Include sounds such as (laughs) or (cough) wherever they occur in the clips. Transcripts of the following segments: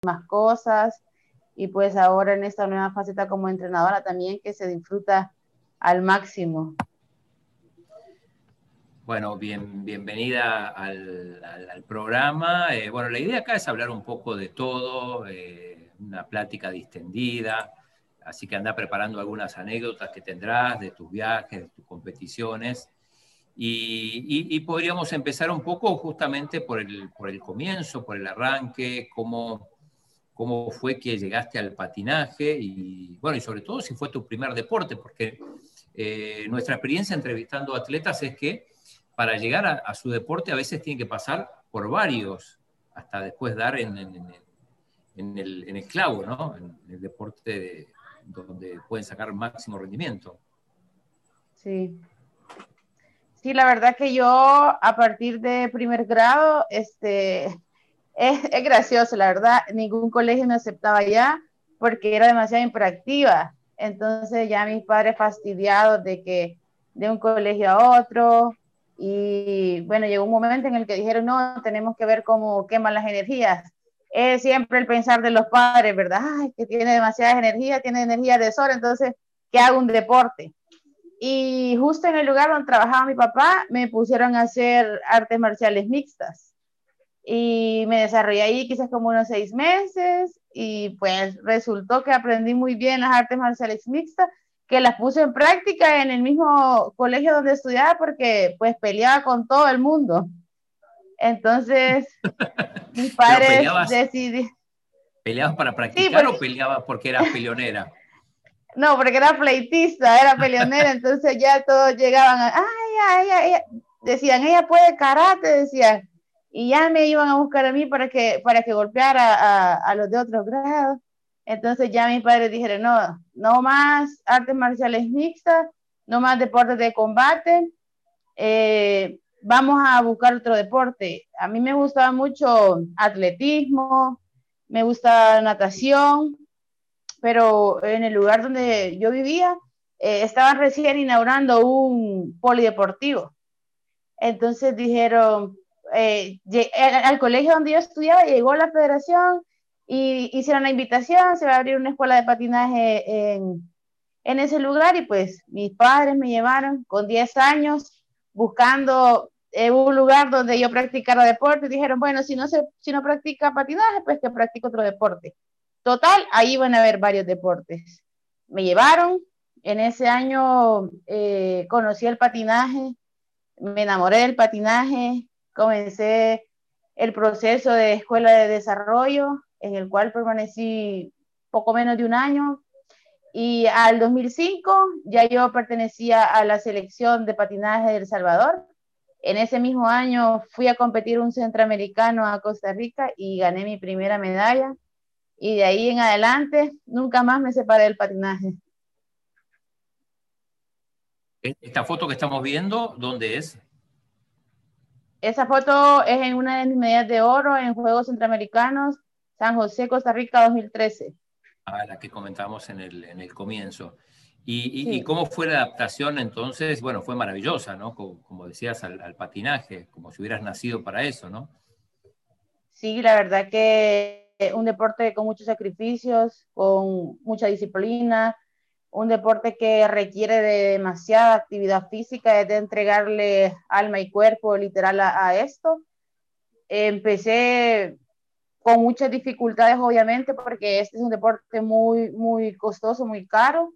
muchísimas cosas y pues ahora en esta nueva faceta como entrenadora también que se disfruta al máximo. Bueno, bien, bienvenida al, programa. Eh, bueno, la idea acá es hablar un poco de todo, eh, una plática distendida, así que anda preparando algunas anécdotas que tendrás de tus viajes, de tus competiciones. Y, podríamos empezar un poco justamente por el, por el comienzo, por el arranque, cómo, cómo fue que llegaste al patinaje y, bueno, y sobre todo si fue tu primer deporte, porque eh, nuestra experiencia entrevistando atletas es que para llegar a, su deporte a veces tiene que pasar por varios, hasta después dar en, el, clavo, ¿no? En el deporte donde pueden sacar máximo rendimiento. Sí. Sí, la verdad que yo a partir de primer grado, este, es, es gracioso, la verdad, ningún colegio me aceptaba ya porque era demasiado impractiva. Entonces ya mis padres fastidiados de que de un colegio a otro, y bueno, llegó un momento en el que dijeron, no, tenemos que ver cómo queman las energías. Es siempre el pensar de los padres, ¿verdad? Ay, que tiene demasiada energía, tiene energía de sol, entonces que haga un deporte. Y justo en el lugar donde trabajaba mi papá, me pusieron a hacer artes marciales mixtas. Y me desarrollé ahí quizás como unos seis meses y pues resultó que aprendí muy bien las artes marciales mixtas que las puse en práctica en el mismo colegio donde estudiaba porque pues peleaba con todo el mundo. Entonces, (laughs) mis padres decidieron... ¿Peleabas para practicar o peleabas porque eras peleonera? (laughs) No, porque era pleitista, era peleonera, entonces ya todos llegaban, a, ay, ay, ay, decían, ella puede karate, decían, y ya me iban a buscar a mí para que, para que golpeara a, a los de otros grados. Entonces ya mis padres dijeron, no, no más artes marciales mixtas, no más deportes de combate, eh, vamos a buscar otro deporte. A mí me gustaba mucho atletismo, me gusta natación, pero en el lugar donde yo vivía eh, estaban recién inaugurando un polideportivo. Entonces dijeron, eh, al colegio donde yo estudiaba llegó la federación y hicieron la invitación, se va a abrir una escuela de patinaje en, en ese lugar y pues mis padres me llevaron con 10 años buscando eh, un lugar donde yo practicara deporte y dijeron, bueno, si no, se, si no practica patinaje, pues que practique otro deporte. Total, ahí van a haber varios deportes. Me llevaron, en ese año eh, conocí el patinaje, me enamoré del patinaje, comencé el proceso de escuela de desarrollo, en el cual permanecí poco menos de un año. Y al 2005 ya yo pertenecía a la selección de patinaje de El Salvador. En ese mismo año fui a competir un centroamericano a Costa Rica y gané mi primera medalla. Y de ahí en adelante nunca más me separé del patinaje. Esta foto que estamos viendo, ¿dónde es? Esa foto es en una de mis medallas de oro en Juegos Centroamericanos San José, Costa Rica 2013. Ah, la que comentamos en el, en el comienzo. ¿Y, y, cómo fue la adaptación entonces? Bueno, fue maravillosa, ¿no? Como, decías, al, patinaje, como si hubieras nacido para eso, ¿no? Sí, la verdad que un deporte con muchos sacrificios, con mucha disciplina, un deporte que requiere de demasiada actividad física, es de entregarle alma y cuerpo literal a, a esto. Empecé con muchas dificultades, obviamente, porque este es un deporte muy, muy costoso, muy caro,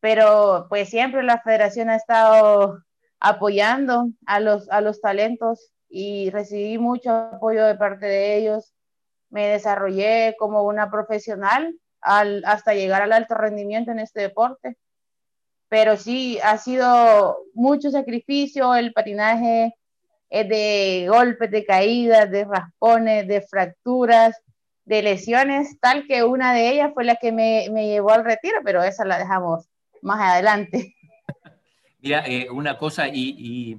pero pues siempre la federación ha estado apoyando a los, a los talentos y recibí mucho apoyo de parte de ellos. Me desarrollé como una profesional al, hasta llegar al alto rendimiento en este deporte. Pero sí, ha sido mucho sacrificio, el patinaje de golpes, de caídas, de raspones, de fracturas, de lesiones, tal que una de ellas fue la que me, me llevó al retiro, pero esa la dejamos más adelante. (laughs) Mira, eh, una cosa, y,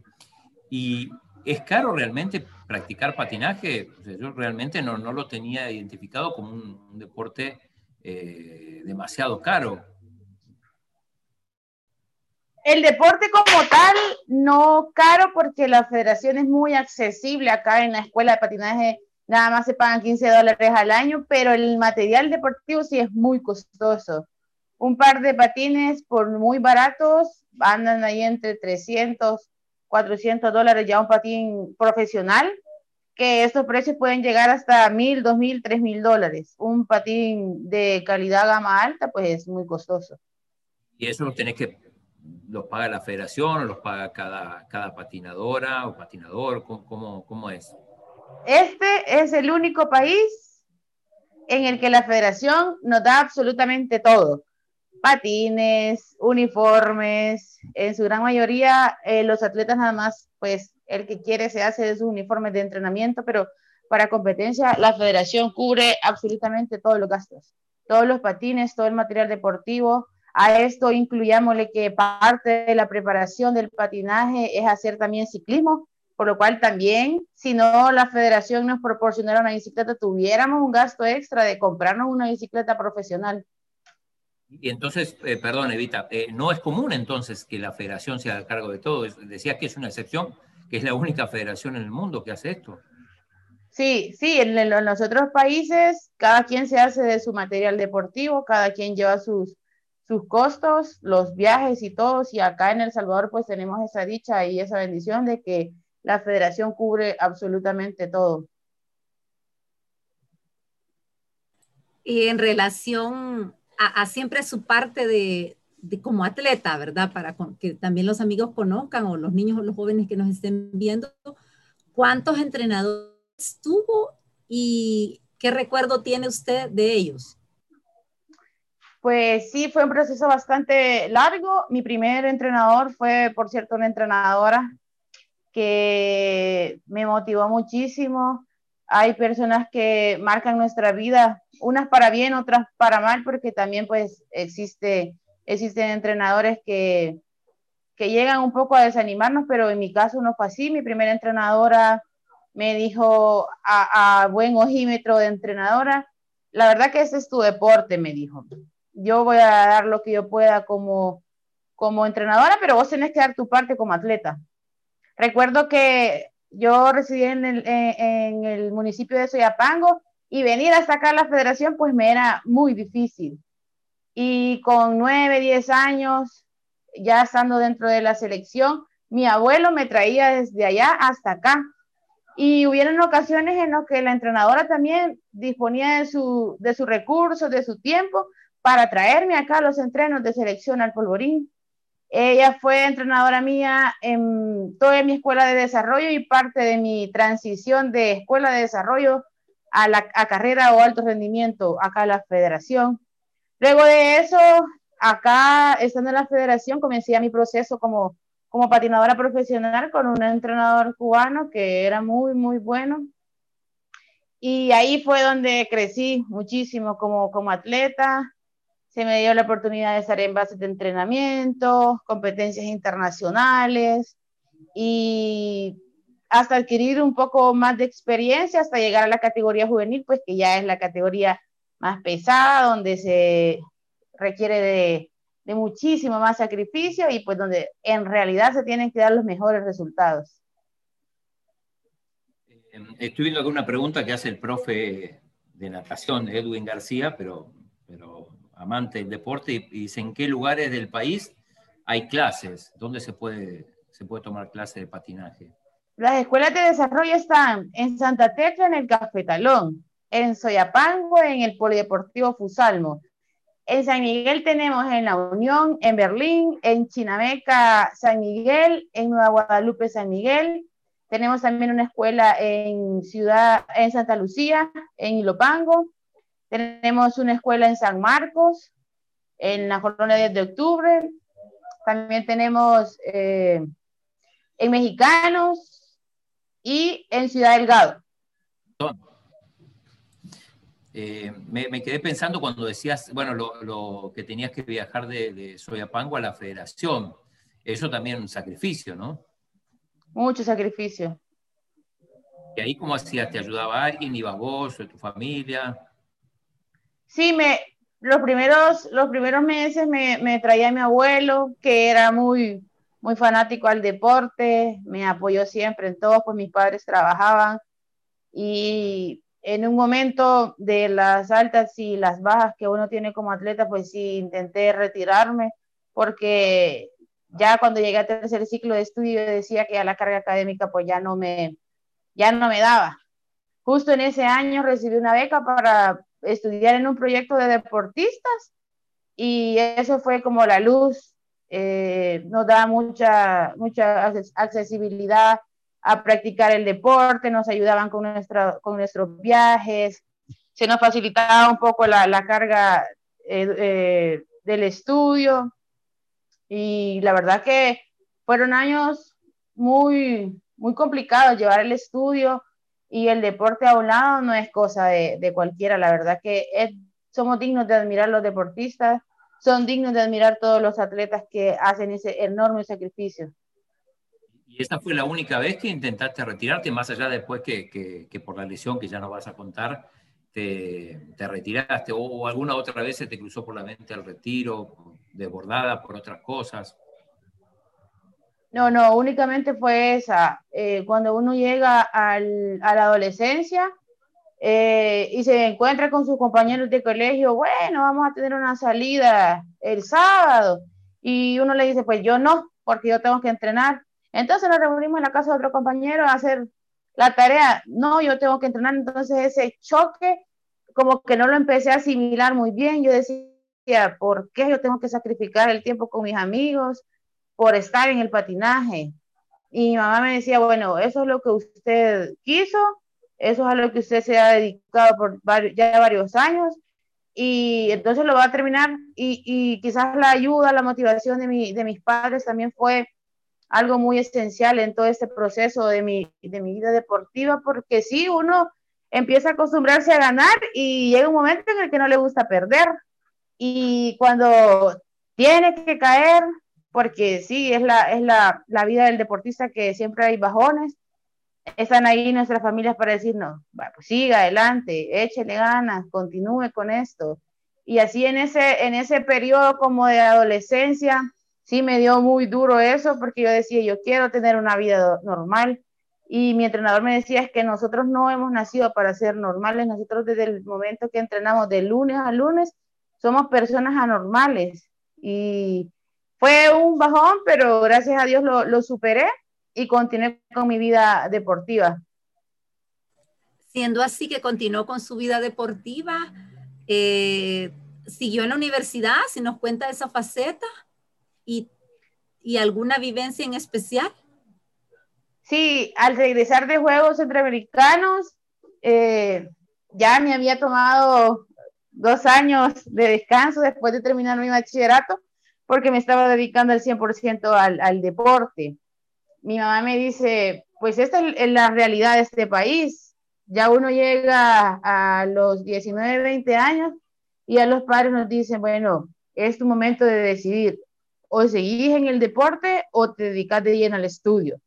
y, es caro realmente practicar patinaje? yo realmente no, no, lo tenía identificado como un, deporte eh, demasiado caro. El deporte como tal, no caro porque la federación es muy accesible acá en la Escuela de Patinaje nada más se pagan 15 dólares al año, pero el material deportivo sí es muy costoso. Un par de patines por muy baratos andan ahí entre 300, 400 dólares ya un patín profesional, que estos precios pueden llegar hasta mil, dos mil, tres mil dólares. Un patín de calidad gama alta, pues es muy costoso. ¿Y eso lo tenés que, los paga la federación o los paga cada, cada patinadora o patinador? ¿Cómo, cómo, cómo es? Este es el único país en el que la federación nos da absolutamente todo. Patines, uniformes, en su gran mayoría eh, los atletas nada más, pues el que quiere se hace de sus uniformes de entrenamiento, pero para competencia la federación cubre absolutamente todos los gastos, todos los patines, todo el material deportivo. A esto incluyámosle que parte de la preparación del patinaje es hacer también ciclismo, por lo cual también, si no la federación nos proporcionara una bicicleta, tuviéramos un gasto extra de comprarnos una bicicleta profesional. Y entonces, eh, perdón, Evita, eh, no es común entonces que la federación se haga cargo de todo. Decías que es una excepción, que es la única federación en el mundo que hace esto. Sí, sí, en, los otros países cada quien se hace de su material deportivo, cada quien lleva sus, sus costos, los viajes y todos, y acá en El Salvador pues tenemos esa dicha y esa bendición de que la federación cubre absolutamente todo. Y en relación a, siempre su parte de, como atleta, ¿verdad? Para que también los amigos conozcan o los niños o los jóvenes que nos estén viendo, ¿cuántos entrenadores tuvo y qué recuerdo tiene usted de ellos? Pues sí, fue un proceso bastante largo. Mi primer entrenador fue, por cierto, una entrenadora que me motivó muchísimo. Hay personas que marcan nuestra vida, unas para bien, otras para mal, porque también pues existe, existen entrenadores que, que llegan un poco a desanimarnos, pero en mi caso no fue así. Mi primera entrenadora me dijo a, buen ojímetro de entrenadora, la verdad que ese es tu deporte, me dijo. Yo voy a dar lo que yo pueda como, como entrenadora, pero vos tenés que dar tu parte como atleta. Recuerdo que yo residí en el, en el municipio de Soyapango y venir hasta acá a la federación pues me era muy difícil. Y con nueve, diez años, ya estando dentro de la selección, mi abuelo me traía desde allá hasta acá. Y hubieron ocasiones en las que la entrenadora también disponía de su, de sus recursos, de su tiempo, para traerme acá a los entrenos de selección al polvorín. Ella fue entrenadora mía en toda mi escuela de desarrollo y parte de mi transición de escuela de desarrollo a la carrera o alto rendimiento acá en la federación. Luego de eso, acá estando en la federación, comencé mi proceso como, como patinadora profesional con un entrenador cubano que era muy, muy bueno. Y ahí fue donde crecí muchísimo como, como atleta se me dio la oportunidad de estar en bases de entrenamiento, competencias internacionales y hasta adquirir un poco más de experiencia hasta llegar a la categoría juvenil, pues que ya es la categoría más pesada, donde se requiere de, de muchísimo más sacrificio y pues donde en realidad se tienen que dar los mejores resultados. Eh, estoy viendo alguna pregunta que hace el profe de natación, Edwin García, pero, pero amante del deporte, y, dice en qué lugares del país hay clases, dónde se puede, se puede tomar clases de patinaje. Las escuelas de desarrollo están en Santa Tecla, en el Cafetalón, en Soyapango, en el Polideportivo Fusalmo. En San Miguel tenemos en La Unión, en Berlín, en Chinameca, San Miguel, en Nueva Guadalupe, San Miguel. Tenemos también una escuela en Ciudad, en Santa Lucía, en Ilopango. Tenemos una escuela en San Marcos, en la jornada 10 de octubre. También tenemos eh, en Mexicanos y en Ciudad Delgado. Eh, me, quedé pensando cuando decías, bueno, lo, que tenías que viajar de, de, Soyapango a la federación. Eso también es un sacrificio, ¿no? Mucho sacrificio. ¿Y ahí cómo hacías? ¿Te ayudaba alguien? ¿Ibas vos o tu familia? Sí, me, los, primeros, los primeros meses me, me traía mi abuelo, que era muy, muy fanático al deporte, me apoyó siempre en todo, pues mis padres trabajaban. y en un momento de las altas y las bajas que uno tiene como atleta, pues sí, intenté retirarme porque ya cuando llegué a tercer ciclo de estudio decía que a la carga académica pues ya no me, ya no me daba. Justo en ese año recibí una beca para estudiar en un proyecto de deportistas y eso fue como la luz, eh, nos da mucha, mucha accesibilidad a practicar el deporte, nos ayudaban con, nuestra, con nuestros viajes, se nos facilitaba un poco la, la carga eh, eh, del estudio y la verdad que fueron años muy, muy complicados llevar el estudio y el deporte a un lado no es cosa de, de cualquiera, la verdad que somos dignos de admirar los deportistas, son dignos de admirar todos los atletas que hacen ese enorme sacrificio. ¿Y esta fue la única vez que intentaste retirarte, más allá después que, que, por la lesión que ya no vas a contar, te, te retiraste? O, alguna otra vez se te cruzó por la mente el retiro, desbordada por otras cosas? No, no, únicamente fue esa. Eh, cuando uno llega al, a la adolescencia eh, y se encuentra con sus compañeros de colegio, bueno, vamos a tener una salida el sábado. Y uno le dice, pues yo no, porque yo tengo que entrenar. Entonces nos reunimos en la casa de otro compañero a hacer la tarea. No, yo tengo que entrenar. Entonces ese choque, como que no lo empecé a asimilar muy bien. Yo decía, ¿por qué yo tengo que sacrificar el tiempo con mis amigos por estar en el patinaje? Y mi mamá me decía, bueno, eso es lo que usted quiso, eso es a lo que usted se ha dedicado por ya varios años y entonces lo va a terminar y, y quizás la ayuda, la motivación de, mi, de mis padres también fue algo muy esencial en todo este proceso de mi, de mi vida deportiva, porque sí, uno empieza a acostumbrarse a ganar y llega un momento en el que no le gusta perder. Y cuando tiene que caer, porque sí, es la, es la, la vida del deportista que siempre hay bajones, están ahí nuestras familias para decirnos, pues siga adelante, échele ganas, continúe con esto. Y así en ese, en ese periodo como de adolescencia, sí me dio muy duro eso porque yo decía, yo quiero tener una vida normal. Y mi entrenador me decía, es que nosotros no hemos nacido para ser normales, nosotros desde el momento que entrenamos de lunes a lunes, somos personas anormales. Y fue un bajón, pero gracias a Dios lo, superé y continué con mi vida deportiva. Siendo así que continuó con su vida deportiva, eh, siguió en la universidad, si nos cuenta esa faceta y, y alguna vivencia en especial. Sí, al regresar de Juegos Centroamericanos, eh, ya me había tomado dos años de descanso después de terminar mi bachillerato, porque me estaba dedicando al 100% al, al deporte. Mi mamá me dice, pues esta es la realidad de este país. Ya uno llega a los 19, 20 años y a los padres nos dicen, bueno, es tu momento de decidir, o seguís en el deporte o te dedicas de lleno al estudio.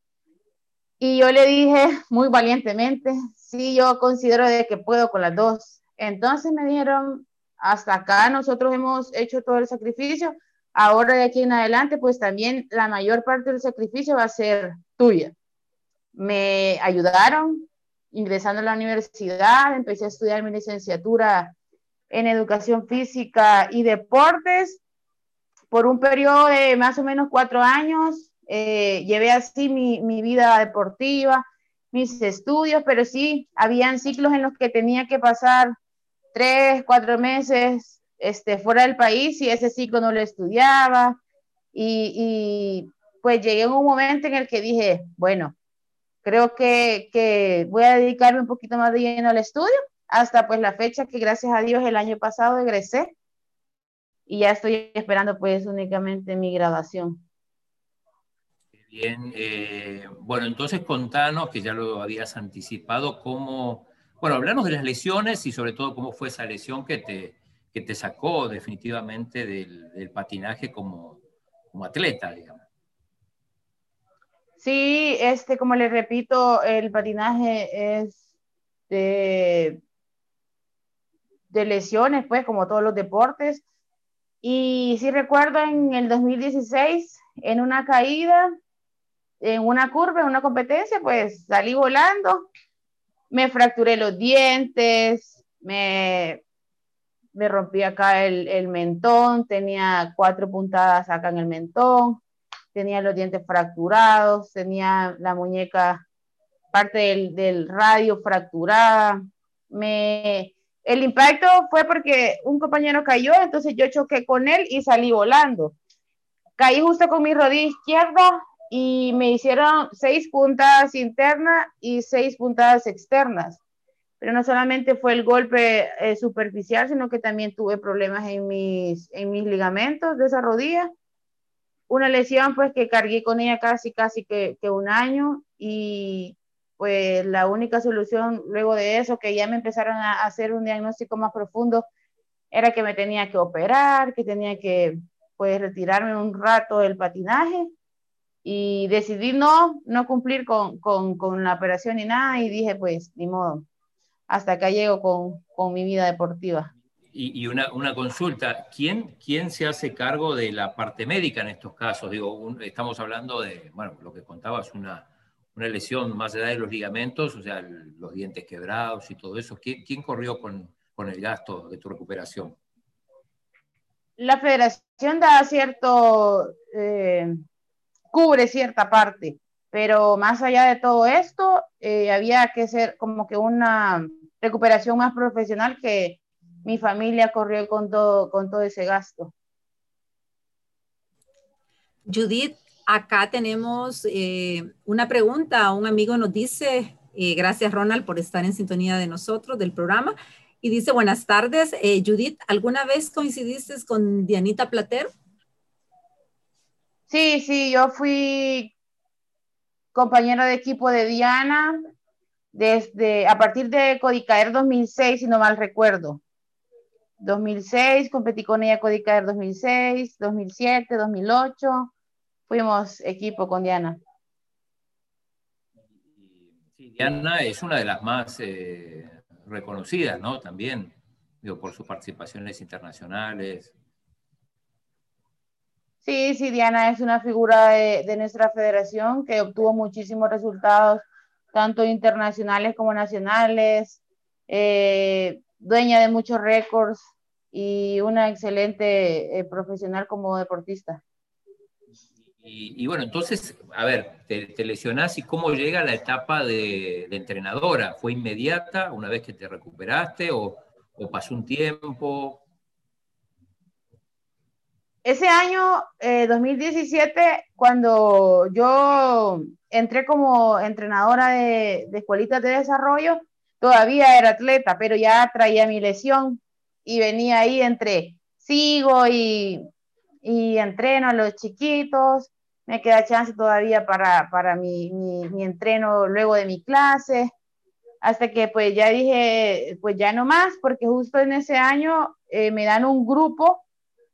Y yo le dije (laughs) muy valientemente, sí, yo considero de que puedo con las dos. Entonces me dijeron, hasta acá nosotros hemos hecho todo el sacrificio, ahora de aquí en adelante, pues también la mayor parte del sacrificio va a ser tuya. Me ayudaron ingresando a la universidad, empecé a estudiar mi licenciatura en educación física y deportes por un periodo de más o menos cuatro años, eh, llevé así mi, mi, vida deportiva, mis estudios, pero sí, habían ciclos en los que tenía que pasar tres, cuatro meses este, fuera del país y ese ciclo no lo estudiaba. Y, y pues llegué a un momento en el que dije, bueno, creo que, que voy a dedicarme un poquito más de lleno al estudio, hasta pues la fecha que gracias a Dios el año pasado egresé y ya estoy esperando pues únicamente mi graduación. Bien, eh, bueno, entonces contanos, que ya lo habías anticipado, cómo, bueno, hablarnos de las lesiones y sobre todo cómo fue esa lesión que te, que te sacó definitivamente del, del patinaje como, como atleta, digamos. Sí, este, como les repito, el patinaje es de, de lesiones, pues, como todos los deportes. Y sí recuerdo en el 2016, en una caída, en una curva, en una competencia, pues salí volando me fracturé los dientes, me, me rompí acá el, el mentón, tenía cuatro puntadas acá en el mentón, tenía los dientes fracturados, tenía la muñeca, parte del, del radio fracturada. Me, el impacto fue porque un compañero cayó, entonces yo choqué con él y salí volando. Caí justo con mi rodilla izquierda y me hicieron seis puntadas internas y seis puntadas externas. Pero no solamente fue el golpe eh, superficial, sino que también tuve problemas en mis, en mis ligamentos de esa rodilla. Una lesión pues que cargué con ella casi, casi que, que un año y pues la única solución luego de eso, que ya me empezaron a hacer un diagnóstico más profundo, era que me tenía que operar, que tenía que pues retirarme un rato del patinaje y decidí no, no cumplir con, con, la operación ni nada y dije pues ni modo, hasta acá llego con, con mi vida deportiva. Y, y una, una, consulta, ¿Quién, ¿quién se hace cargo de la parte médica en estos casos? Digo, un, estamos hablando de, bueno, lo que contabas, una, una lesión más allá de los ligamentos, o sea, los dientes quebrados y todo eso. ¿Quién, quién corrió con, con, el gasto de tu recuperación? La federación da cierto, eh, cubre cierta parte, pero más allá de todo esto, eh, había que ser como que una recuperación más profesional que mi familia corrió con todo, con todo ese gasto. Judith, Acá tenemos eh, una pregunta. Un amigo nos dice, eh, gracias Ronald por estar en sintonía de nosotros, del programa. Y dice, buenas tardes. Eh, Judith, ¿alguna vez coincidiste con Dianita Platero? Sí, sí, yo fui compañera de equipo de Diana desde a partir de Codicaer 2006, si no mal recuerdo. 2006, competí con ella Codicaer 2006, 2007, 2008 fuimos equipo con Diana. Sí, Diana es una de las más eh, reconocidas, ¿no? También, digo, por sus participaciones internacionales. Sí, sí, Diana es una figura de, de nuestra federación que obtuvo muchísimos resultados, tanto internacionales como nacionales, eh, dueña de muchos récords y una excelente eh, profesional como deportista. Y, bueno, entonces, a ver, te, te, lesionás y cómo llega la etapa de, de, entrenadora. ¿Fue inmediata una vez que te recuperaste o, o pasó un tiempo? Ese año, eh, 2017, cuando yo entré como entrenadora de, de escuelitas de desarrollo, todavía era atleta, pero ya traía mi lesión y venía ahí entre sigo y, y entreno a los chiquitos me queda chance todavía para, para mi, mi, entreno luego de mi clase, hasta que pues ya dije, pues ya no más, porque justo en ese año eh, me dan un grupo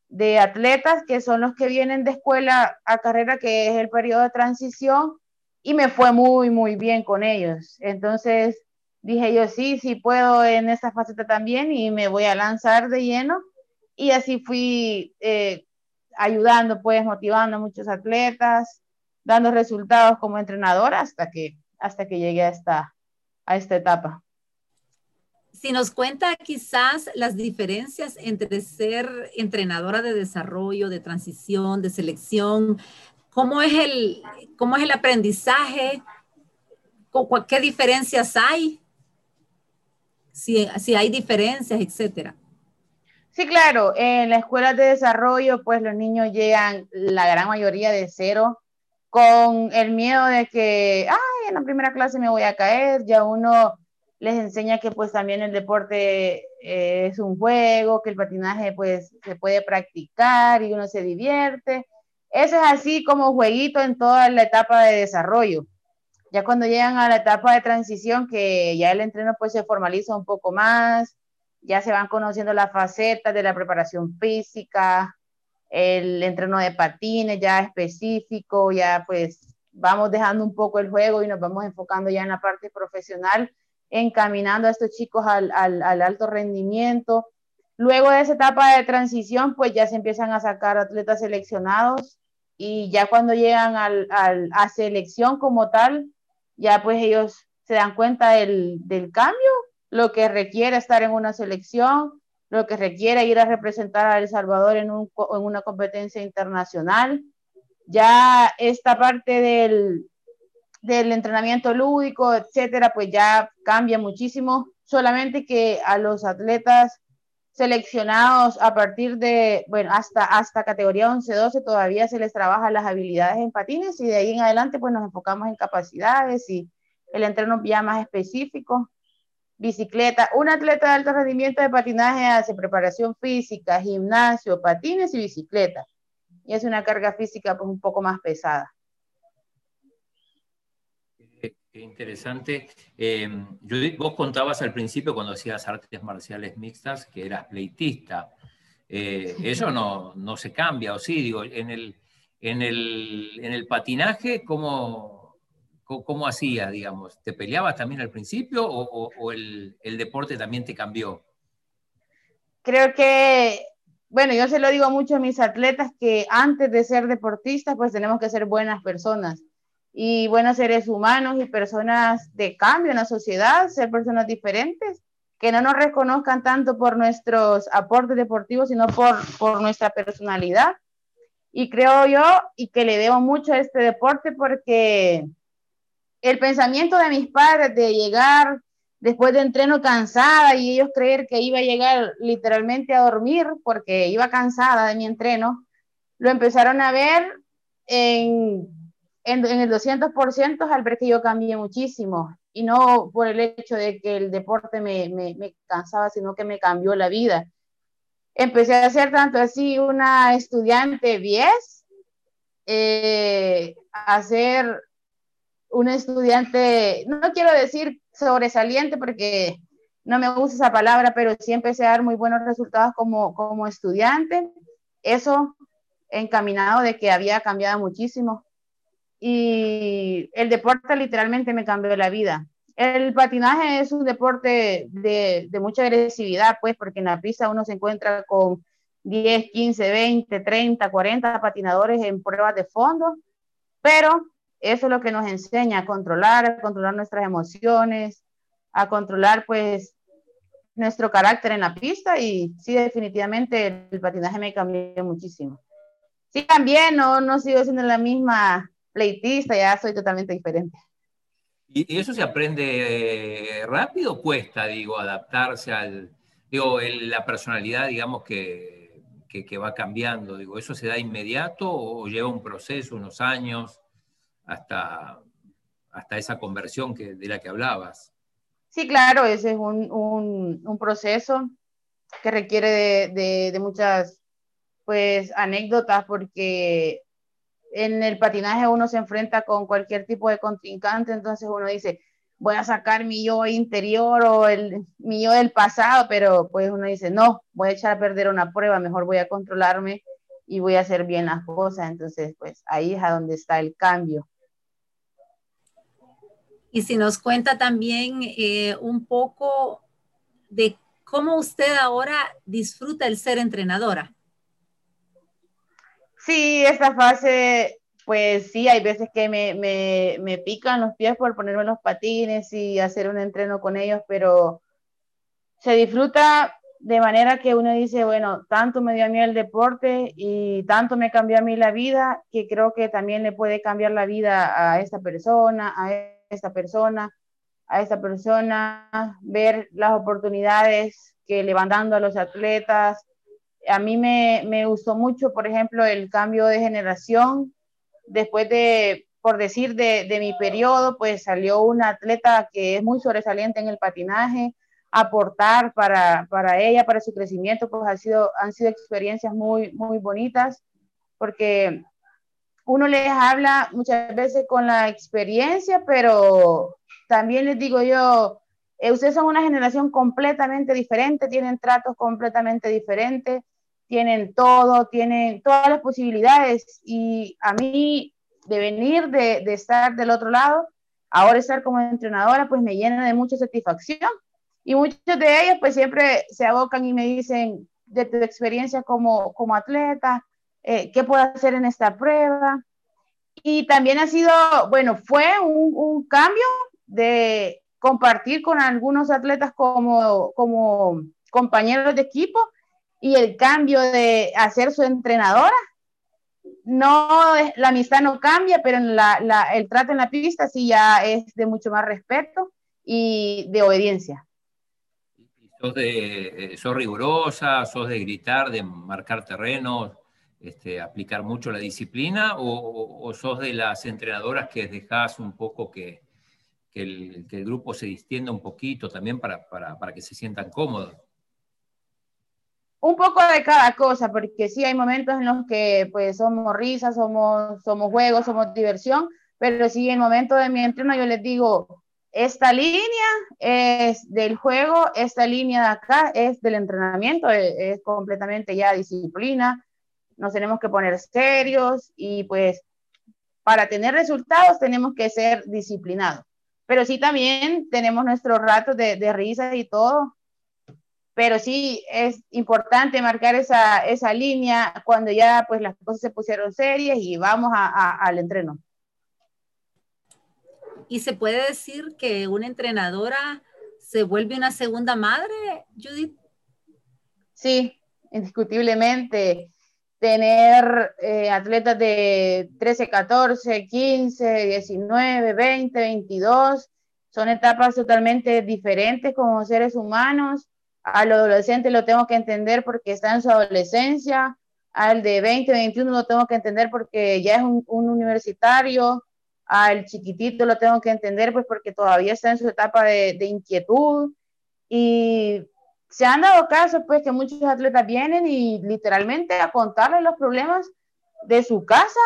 de atletas que son los que vienen de escuela a carrera, que es el periodo de transición, y me fue muy, muy bien con ellos. Entonces dije yo, sí, sí puedo en esa faceta también y me voy a lanzar de lleno. Y así fui eh, ayudando, pues, motivando a muchos atletas, dando resultados como entrenadora hasta que, hasta que llegué a esta, a esta etapa. Si nos cuenta quizás las diferencias entre ser entrenadora de desarrollo, de transición, de selección, ¿cómo es el, cómo es el aprendizaje? ¿Qué diferencias hay? Si, si hay diferencias, etcétera. Sí, claro, en la escuela de desarrollo, pues los niños llegan, la gran mayoría de cero, con el miedo de que, ay, en la primera clase me voy a caer, ya uno les enseña que pues también el deporte eh, es un juego, que el patinaje pues se puede practicar y uno se divierte. Eso es así como jueguito en toda la etapa de desarrollo. Ya cuando llegan a la etapa de transición, que ya el entreno pues se formaliza un poco más, ya se van conociendo las facetas de la preparación física, el entreno de patines ya específico, ya pues vamos dejando un poco el juego y nos vamos enfocando ya en la parte profesional, encaminando a estos chicos al, al, al alto rendimiento. Luego de esa etapa de transición, pues ya se empiezan a sacar atletas seleccionados y ya cuando llegan al, al, a selección como tal, ya pues ellos se dan cuenta del, del cambio, lo que requiere estar en una selección, lo que requiere ir a representar a El Salvador en, un, en una competencia internacional. Ya esta parte del, del entrenamiento lúdico, etcétera, pues ya cambia muchísimo. Solamente que a los atletas seleccionados a partir de, bueno, hasta, hasta categoría 11-12 todavía se les trabaja las habilidades en patines y de ahí en adelante pues nos enfocamos en capacidades y el entreno ya más específico. Bicicleta, un atleta de alto rendimiento de patinaje hace preparación física, gimnasio, patines y bicicleta. Y es una carga física pues un poco más pesada. Qué interesante. Eh, Judith, vos contabas al principio cuando hacías artes marciales mixtas que eras pleitista. Eh, eso no, no, se cambia, o sí, digo, en el, en el, en el patinaje, ¿cómo, cómo, hacía, digamos? ¿Te peleabas también al principio o, o el, el, deporte también te cambió? Creo que, bueno, yo se lo digo mucho a mis atletas que antes de ser deportistas, pues tenemos que ser buenas personas y buenos seres humanos y personas de cambio en la sociedad, ser personas diferentes, que no nos reconozcan tanto por nuestros aportes deportivos, sino por, por nuestra personalidad. Y creo yo, y que le debo mucho a este deporte porque el pensamiento de mis padres de llegar después de entreno cansada y ellos creer que iba a llegar literalmente a dormir porque iba cansada de mi entreno, lo empezaron a ver en en, en el 200% al ver que yo cambié muchísimo y no por el hecho de que el deporte me, me, me, cansaba, sino que me cambió la vida. Empecé a ser tanto así una estudiante 10, eh, a ser una estudiante, no quiero decir sobresaliente porque no me gusta esa palabra, pero sí empecé a dar muy buenos resultados como, como estudiante. Eso encaminado de que había cambiado muchísimo y el deporte literalmente me cambió la vida. El patinaje es un deporte de, de, mucha agresividad, pues, porque en la pista uno se encuentra con 10, 15, 20, 30, 40 patinadores en pruebas de fondo, pero eso es lo que nos enseña a controlar, a controlar nuestras emociones, a controlar, pues, nuestro carácter en la pista y sí, definitivamente el patinaje me cambió muchísimo. Sí, también no, no sigo siendo la misma pleitista, ya soy totalmente diferente. ¿Y, eso se aprende eh, rápido cuesta, digo, adaptarse al, digo, la personalidad, digamos, que, que, va cambiando? Digo, ¿eso se da inmediato o lleva un proceso, unos años, hasta, hasta esa conversión que, de la que hablabas? Sí, claro, ese es un, un, un proceso que requiere de, de, de, muchas pues anécdotas porque en el patinaje uno se enfrenta con cualquier tipo de contrincante, entonces uno dice, voy a sacar mi yo interior o el mi yo del pasado, pero pues uno dice, no, voy a echar a perder una prueba, mejor voy a controlarme y voy a hacer bien las cosas, entonces pues ahí es a donde está el cambio. Y si nos cuenta también eh, un poco de cómo usted ahora disfruta el ser entrenadora. Sí, esta fase, pues sí, hay veces que me, me, me, pican los pies por ponerme los patines y hacer un entreno con ellos, pero se disfruta de manera que uno dice, bueno, tanto me dio a mí el deporte y tanto me cambió a mí la vida, que creo que también le puede cambiar la vida a esta persona, a esta persona, a esta persona, ver las oportunidades que le van dando a los atletas, a mí me, me, gustó mucho, por ejemplo, el cambio de generación. Después de, por decir, de, de, mi periodo, pues salió una atleta que es muy sobresaliente en el patinaje, aportar para, para ella, para su crecimiento, pues ha sido, han sido experiencias muy, muy bonitas, porque uno les habla muchas veces con la experiencia, pero también les digo yo, eh, ustedes son una generación completamente diferente, tienen tratos completamente diferentes, tienen todo, tienen todas las posibilidades y a mí de venir, de, de, estar del otro lado, ahora estar como entrenadora, pues me llena de mucha satisfacción. Y muchos de ellos pues siempre se abocan y me dicen de tu experiencia como, como atleta, eh, ¿qué puedo hacer en esta prueba? Y también ha sido, bueno, fue un, un cambio de compartir con algunos atletas como, como compañeros de equipo y el cambio de hacer su entrenadora. No, la amistad no cambia, pero el trato en la pista sí ya es de mucho más respeto y de obediencia. ¿Sos, de, eh, sos rigurosa, sos de gritar, de marcar terrenos, este, aplicar mucho la disciplina o, sos de las entrenadoras que dejas un poco que, el, grupo se distienda un poquito también para, que se sientan cómodos? Un poco de cada cosa, porque sí hay momentos en los que pues somos risas, somos, somos juegos, somos diversión, pero sí en el momento de mi entreno yo les digo, esta línea es del juego, esta línea de acá es del entrenamiento, es completamente ya disciplina, nos tenemos que poner serios y pues para tener resultados tenemos que ser disciplinados. Pero sí también tenemos nuestros ratos de, de risa y todo. Pero sí es importante marcar esa, esa línea cuando ya pues las cosas se pusieron serias y vamos a, al entreno. ¿Y se puede decir que una entrenadora se vuelve una segunda madre, Judith? Sí, indiscutiblemente tener eh, atletas de 13, 14, 15, 19, 20, 22. Son etapas totalmente diferentes como seres humanos. Al adolescente lo tengo que entender porque está en su adolescencia. Al de 20, 21 lo tengo que entender porque ya es un, un universitario. Al chiquitito lo tengo que entender pues porque todavía está en su etapa de, de inquietud. Y se han dado casos, pues, que muchos atletas vienen y literalmente a contarle los problemas de su casa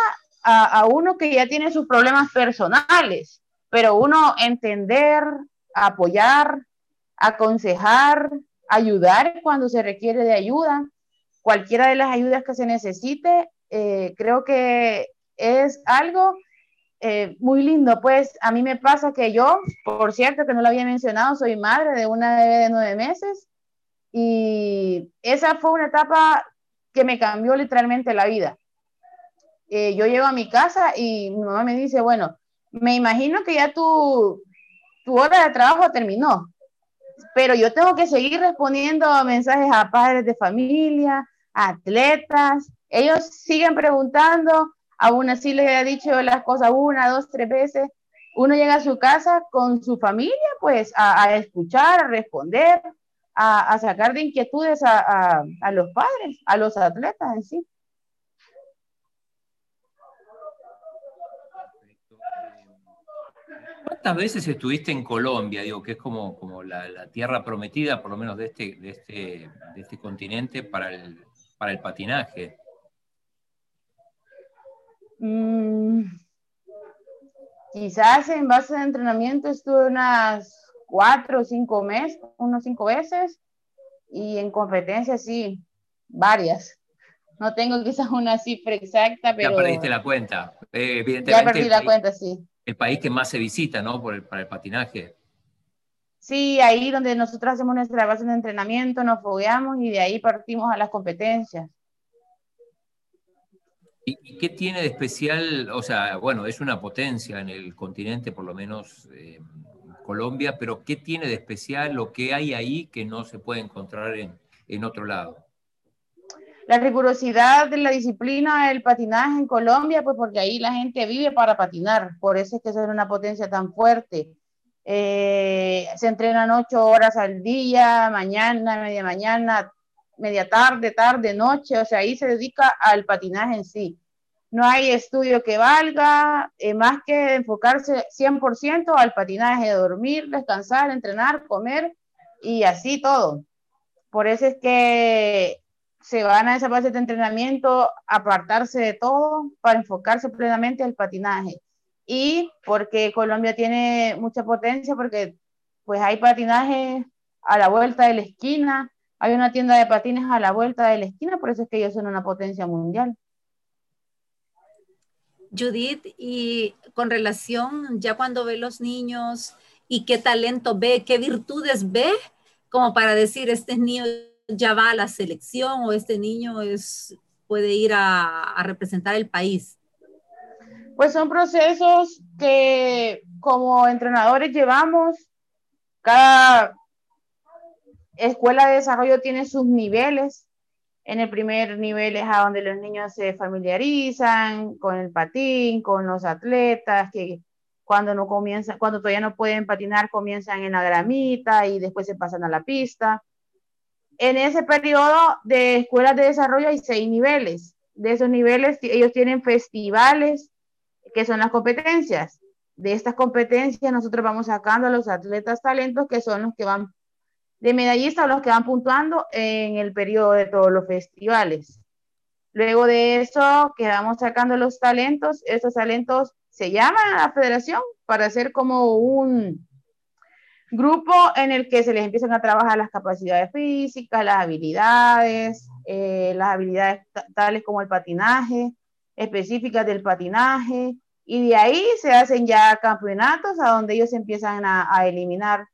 a, uno que ya tiene sus problemas personales, pero uno entender, apoyar, aconsejar, ayudar cuando se requiere de ayuda, cualquiera de las ayudas que se necesite, eh, creo que es algo eh, muy lindo. Pues a mí me pasa que yo, por cierto, que no lo había mencionado, soy madre de una bebé de nueve meses y esa fue una etapa que me cambió literalmente la vida. Eh, yo llego a mi casa y mi mamá me dice, bueno, me imagino que ya tu, tu hora de trabajo terminó, pero yo tengo que seguir respondiendo mensajes a padres de familia, atletas. Ellos siguen preguntando, aún así les he dicho las cosas una, dos, tres veces. Uno llega a su casa con su familia, pues a, a escuchar, a responder, a, sacar de inquietudes a, los padres, a los atletas en sí. ¿Cuántas veces estuviste en Colombia? Digo, que es como, como la, tierra prometida, por lo menos de este, de este, de este continente, para el, para el patinaje. Mm, quizás en base de entrenamiento estuve unas cuatro o cinco meses, unos cinco veces, y en competencias sí, varias. No tengo (laughs) quizás una cifra exacta, pero... Ya perdiste la cuenta. Eh, ya perdí la cuenta, sí. El país que más se visita, ¿no? Por el, para el patinaje. Sí, ahí donde nosotros hacemos nuestra base de entrenamiento, nos fogueamos y de ahí partimos a las competencias. ¿Y, qué tiene de especial? O sea, bueno, es una potencia en el continente, por lo menos eh, Colombia, pero ¿qué tiene de especial o qué hay ahí que no se puede encontrar en, otro lado? La rigurosidad de la disciplina del patinaje en Colombia, pues porque ahí la gente vive para patinar, por eso es que es una potencia tan fuerte. Eh, se entrenan ocho horas al día, mañana, media mañana, media tarde, tarde, noche, o sea, ahí se dedica al patinaje en sí no hay estudio que valga, eh, más que enfocarse 100% al patinaje, dormir, descansar, entrenar, comer y así todo. Por eso es que se van a esa base de entrenamiento, apartarse de todo para enfocarse plenamente al patinaje. Y porque Colombia tiene mucha potencia, porque pues hay patinaje a la vuelta de la esquina, hay una tienda de patines a la vuelta de la esquina, por eso es que ellos son una potencia mundial. Judith, y con relación ya cuando ve los niños y qué talento ve, qué virtudes ve, como para decir, este niño ya va a la selección o este niño es, puede ir a, representar el país? Pues son procesos que como entrenadores llevamos cada escuela de desarrollo tiene sus niveles. En el primer nivel es a donde los niños se familiarizan con el patín, con los atletas, que cuando no comienzan, cuando todavía no pueden patinar, comienzan en la gramita y después se pasan a la pista. En ese periodo de escuelas de desarrollo hay seis niveles. De esos niveles, ellos tienen festivales, que son las competencias. De estas competencias, nosotros vamos sacando a los atletas talentos, que son los que van de medallistas, los que van puntuando en el periodo de todos los festivales. Luego de eso, que vamos sacando los talentos, esos talentos se llaman a la federación para hacer como un grupo en el que se les empiezan a trabajar las capacidades físicas, las habilidades, eh, las habilidades tales como el patinaje, específicas del patinaje, y de ahí se hacen ya campeonatos a donde ellos empiezan a, eliminar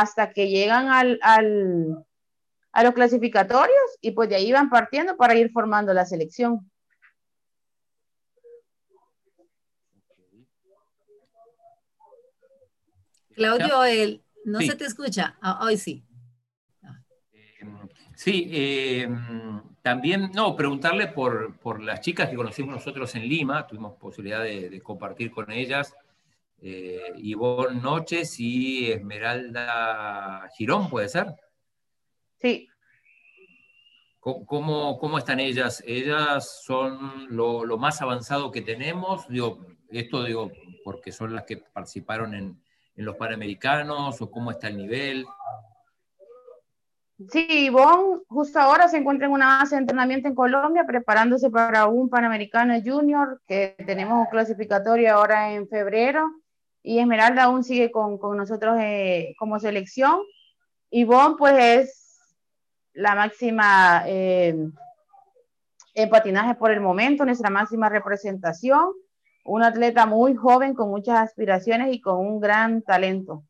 hasta que llegan al, al, a los clasificatorios y pues de ahí van partiendo para ir formando la selección. Claudio, el, no se te escucha. Ah, hoy sí. Em, sí, em, también, no, preguntarle por, las chicas que conocimos nosotros en Lima, tuvimos posibilidad de, compartir con ellas, eh, Ivonne Noches y Esmeralda Girón, ¿puede ser? Sí. ¿Cómo, cómo están ellas? Ellas son lo, lo, más avanzado que tenemos, digo, esto digo, porque son las que participaron en, en los Panamericanos o cómo está el nivel? Sí, Ivonne justo ahora se encuentra en una base de entrenamiento en Colombia preparándose para un Panamericano Junior que tenemos clasificatorio ahora en febrero y Esmeralda aún sigue con, con nosotros eh, como selección. Ivonne pues es la máxima eh, en patinaje por el momento, nuestra máxima representación un atleta muy joven con muchas aspiraciones y con un gran talento.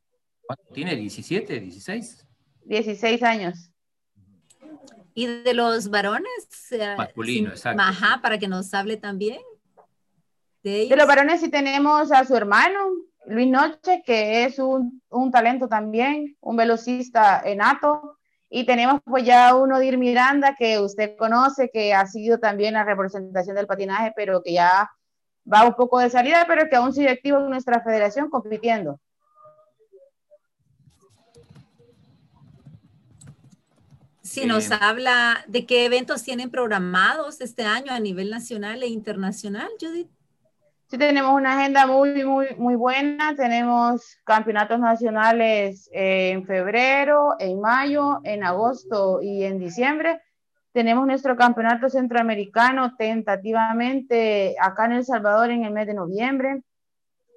¿Tiene 17, 16? 16 años. ¿Y de los varones? Masculino, exacto. Ajá, para que nos hable también. De, de, los varones sí tenemos a su hermano, Luis Noche, que es un, un talento también, un velocista enato. Y tenemos pues ya uno Dir Miranda, que usted conoce, que ha sido también la representación del patinaje, pero que ya va un poco de salida, pero que aún sigue activo en nuestra federación compitiendo. Si nos eh, habla de qué eventos tienen programados este año a nivel nacional e internacional, Judith. Sí, tenemos una agenda muy, muy, muy buena. Tenemos campeonatos nacionales en febrero, en mayo, en agosto y en diciembre. Tenemos nuestro campeonato centroamericano tentativamente acá en El Salvador en el mes de noviembre.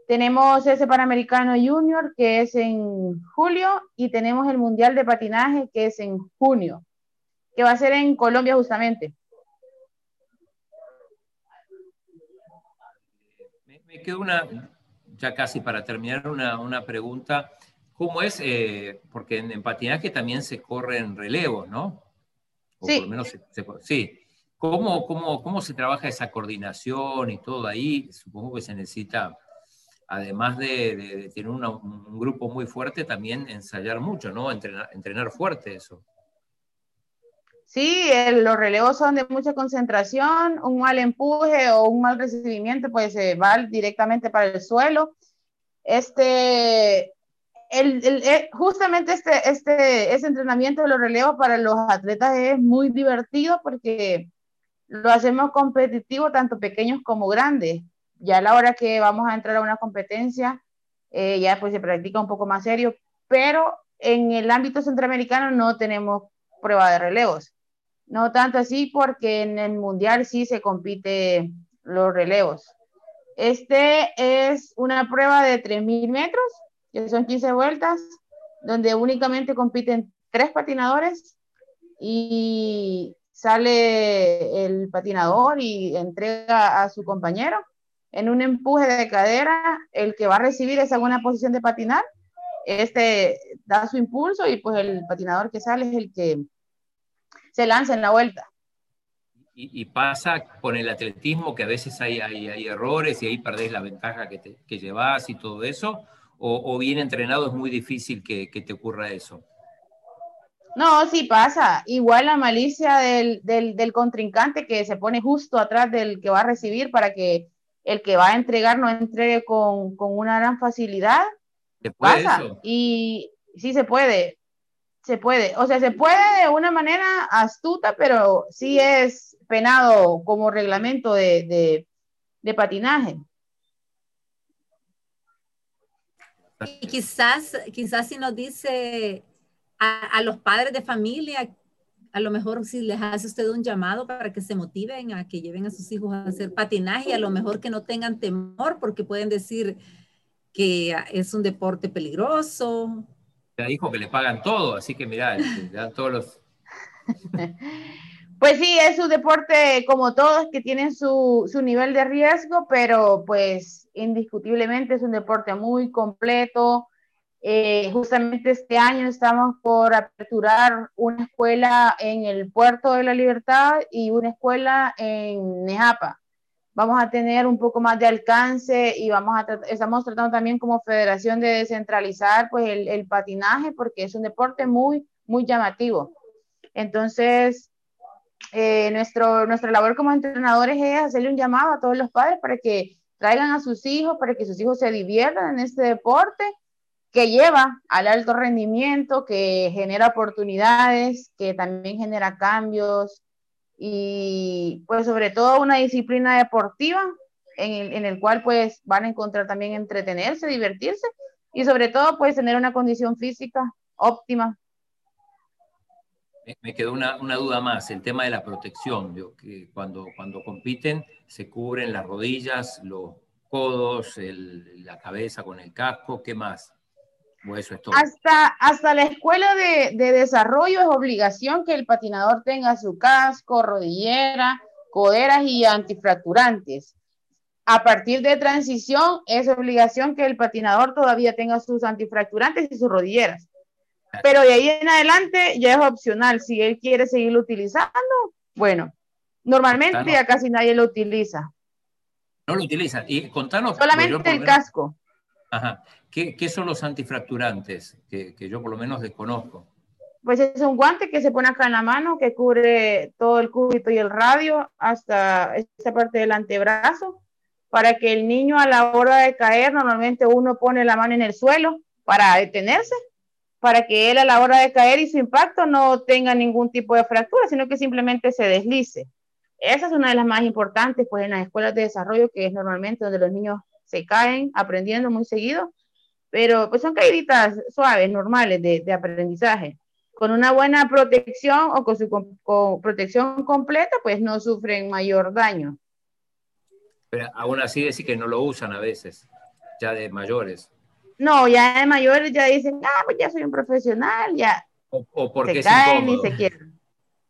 Tenemos ese Panamericano Junior que es en julio y tenemos el Mundial de Patinaje que es en junio, que va a ser en Colombia justamente. Me, queda una, ya casi para terminar, una, una pregunta. ¿Cómo es? Eh, porque en, en patinaje también se corren relevos, ¿no? sí. por lo menos sí. ¿Cómo, cómo, ¿Cómo se trabaja esa coordinación y todo ahí? Supongo que se necesita, además de, tener un grupo muy fuerte, también ensayar mucho, ¿no? Entrenar, entrenar fuerte eso. Sí, los relevos son de mucha concentración, un mal empuje o un mal recibimiento, pues se va directamente para el suelo. Este, el, eh, justamente este, este, ese entrenamiento de los relevos para los atletas es muy divertido porque lo hacemos competitivo tanto pequeños como grandes. Ya a la hora que vamos a entrar a una competencia, eh, ya pues se practica un poco más serio, pero en el ámbito centroamericano no tenemos prueba de relevos. No tanto así porque en el mundial sí se compite los relevos. Este es una prueba de 3.000 metros que son 15 vueltas, donde únicamente compiten tres patinadores y sale el patinador y entrega a su compañero en un empuje de cadera, el que va a recibir esa buena posición de patinar, este da su impulso y pues el patinador que sale es el que se lanza en la vuelta. Y, pasa con el atletismo que a veces hay, hay, errores y ahí perdés la ventaja que, te, que llevas y todo eso, o, bien entrenado es muy difícil que, te ocurra eso. No, sí pasa. Igual la malicia del, del, contrincante que se pone justo atrás del que va a recibir para que el que va a entregar no entregue con, con una gran facilidad. ¿Se puede pasa. Y sí se puede, se puede. O sea, se puede de una manera astuta, pero sí es penado como reglamento de, de, de patinaje. Y quizás, quizás si nos dice a, los padres de familia, a lo mejor si les hace usted un llamado para que se motiven a que lleven a sus hijos a hacer patinaje, a lo mejor que no tengan temor porque pueden decir que es un deporte peligroso. Ya dijo que le pagan todo, así que mira, le dan todos los... (laughs) Pues sí, es un deporte como todos que tienen su, su, nivel de riesgo, pero pues indiscutiblemente es un deporte muy completo. Eh, justamente este año estamos por aperturar una escuela en el Puerto de la Libertad y una escuela en Nejapa. Vamos a tener un poco más de alcance y vamos a estamos tratando también como federación de descentralizar pues el, el patinaje porque es un deporte muy, muy llamativo. Entonces, eh, nuestro, nuestra labor como entrenadores es hacerle un llamado a todos los padres para que traigan a sus hijos, para que sus hijos se diviertan en este deporte que lleva al alto rendimiento, que genera oportunidades, que también genera cambios y pues sobre todo una disciplina deportiva en el, en el cual pues van a encontrar también entretenerse, divertirse y sobre todo pues tener una condición física óptima me quedó una, duda más, el tema de la protección, que cuando, cuando compiten se cubren las rodillas, los codos, la cabeza con el casco, ¿qué más? Eso es todo? Hasta, hasta la escuela de, desarrollo es obligación que el patinador tenga su casco, rodillera, coderas y antifracturantes. A partir de transición es obligación que el patinador todavía tenga sus antifracturantes y sus rodilleras. Pero de ahí en adelante ya es opcional. Si él quiere seguirlo utilizando, bueno, normalmente ya casi nadie lo utiliza. No lo utiliza. Y contanos. Solamente el casco. Ajá. ¿Qué, ¿Qué, son los antifracturantes? Que, que, yo por lo menos desconozco. Pues es un guante que se pone acá en la mano que cubre todo el cúbito y el radio hasta esta parte del antebrazo para que el niño a la hora de caer, normalmente uno pone la mano en el suelo para detenerse para que él a la hora de caer y su impacto no tenga ningún tipo de fractura, sino que simplemente se deslice. Esa es una de las más importantes, pues en las escuelas de desarrollo, que es normalmente donde los niños se caen aprendiendo muy seguido, pero pues son caíditas suaves, normales de, de aprendizaje. Con una buena protección o con su con protección completa, pues no sufren mayor daño. Pero aún así decir que no lo usan a veces, ya de mayores. No, ya de mayores ya dicen, ah, pues ya soy un profesional, ya. O, porque se caen y se quieren.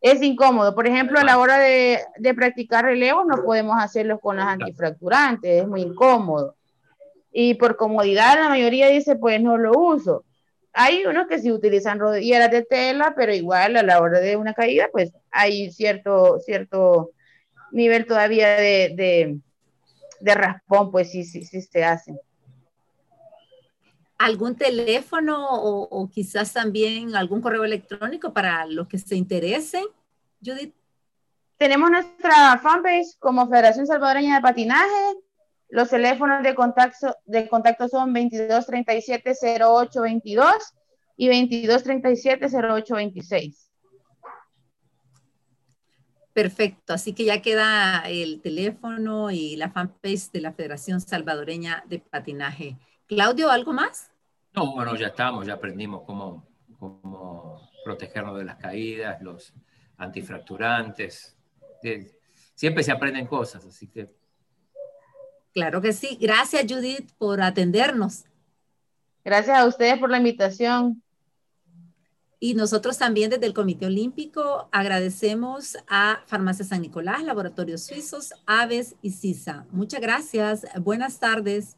Es incómodo. Por ejemplo, a la hora de, de practicar relevos no podemos hacerlos con las antifracturantes, es muy incómodo. Y por comodidad la mayoría dice, pues no lo uso. Hay unos que sí utilizan rodilleras de tela, pero igual a la hora de una caída, pues hay cierto, cierto nivel todavía de, de, de raspón, pues sí, sí, sí se hacen algún teléfono o, quizás también algún correo electrónico para los que se interesen, Judith? Tenemos nuestra fanpage como Federación Salvadoreña de Patinaje. Los teléfonos de contacto, de contacto son 2237-0822 y 2237-0826. Perfecto, así que ya queda el teléfono y la fanpage de la Federación Salvadoreña de Patinaje. Claudio, ¿algo más? No, bueno, ya estamos, ya aprendimos cómo, cómo protegernos de las caídas, los antifracturantes. Siempre se aprenden cosas, así que. Claro que sí. Gracias, Judith, por atendernos. Gracias a ustedes por la invitación. Y nosotros también desde el Comité Olímpico agradecemos a Farmacia San Nicolás, Laboratorios Suizos, Aves y CISA. Muchas gracias. Buenas tardes.